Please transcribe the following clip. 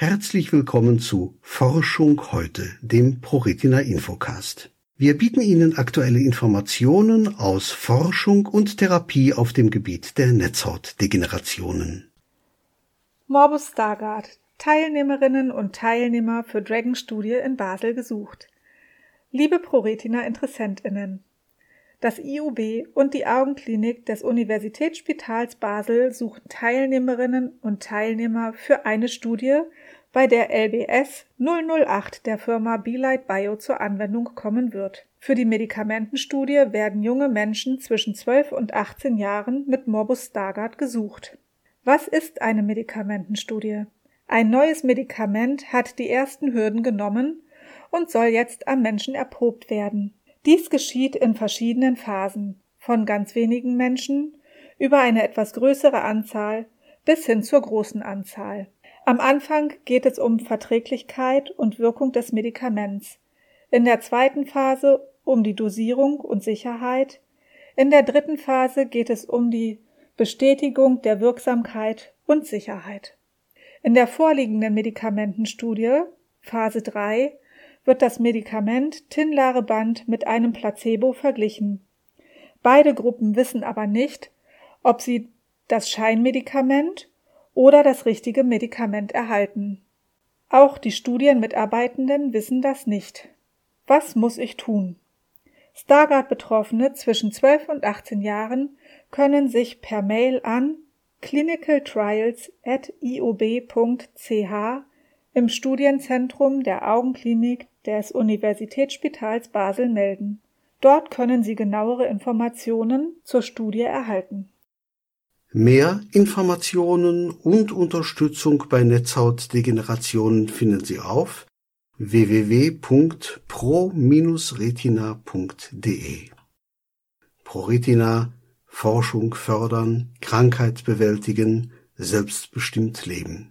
Herzlich willkommen zu Forschung heute, dem ProRetina Infocast. Wir bieten Ihnen aktuelle Informationen aus Forschung und Therapie auf dem Gebiet der Netzhautdegenerationen. Morbus Stargardt, Teilnehmerinnen und Teilnehmer für Dragon-Studie in Basel gesucht. Liebe ProRetina-InteressentInnen, das IUB und die Augenklinik des Universitätsspitals Basel suchen Teilnehmerinnen und Teilnehmer für eine Studie, bei der LBS 008 der Firma Belite Bio zur Anwendung kommen wird. Für die Medikamentenstudie werden junge Menschen zwischen 12 und 18 Jahren mit Morbus Stargardt gesucht. Was ist eine Medikamentenstudie? Ein neues Medikament hat die ersten Hürden genommen und soll jetzt am Menschen erprobt werden. Dies geschieht in verschiedenen Phasen, von ganz wenigen Menschen über eine etwas größere Anzahl bis hin zur großen Anzahl. Am Anfang geht es um Verträglichkeit und Wirkung des Medikaments, in der zweiten Phase um die Dosierung und Sicherheit, in der dritten Phase geht es um die Bestätigung der Wirksamkeit und Sicherheit. In der vorliegenden Medikamentenstudie Phase 3 wird das Medikament Tinlarebant mit einem Placebo verglichen. Beide Gruppen wissen aber nicht, ob sie das Scheinmedikament oder das richtige Medikament erhalten. Auch die Studienmitarbeitenden wissen das nicht. Was muss ich tun? Stargardt-Betroffene zwischen 12 und 18 Jahren können sich per Mail an clinicaltrials.iob.ch im Studienzentrum der Augenklinik des Universitätsspitals Basel melden. Dort können Sie genauere Informationen zur Studie erhalten. Mehr Informationen und Unterstützung bei Netzhautdegenerationen finden Sie auf www.pro-retina.de ProRetina Forschung fördern, Krankheit bewältigen, selbstbestimmt leben.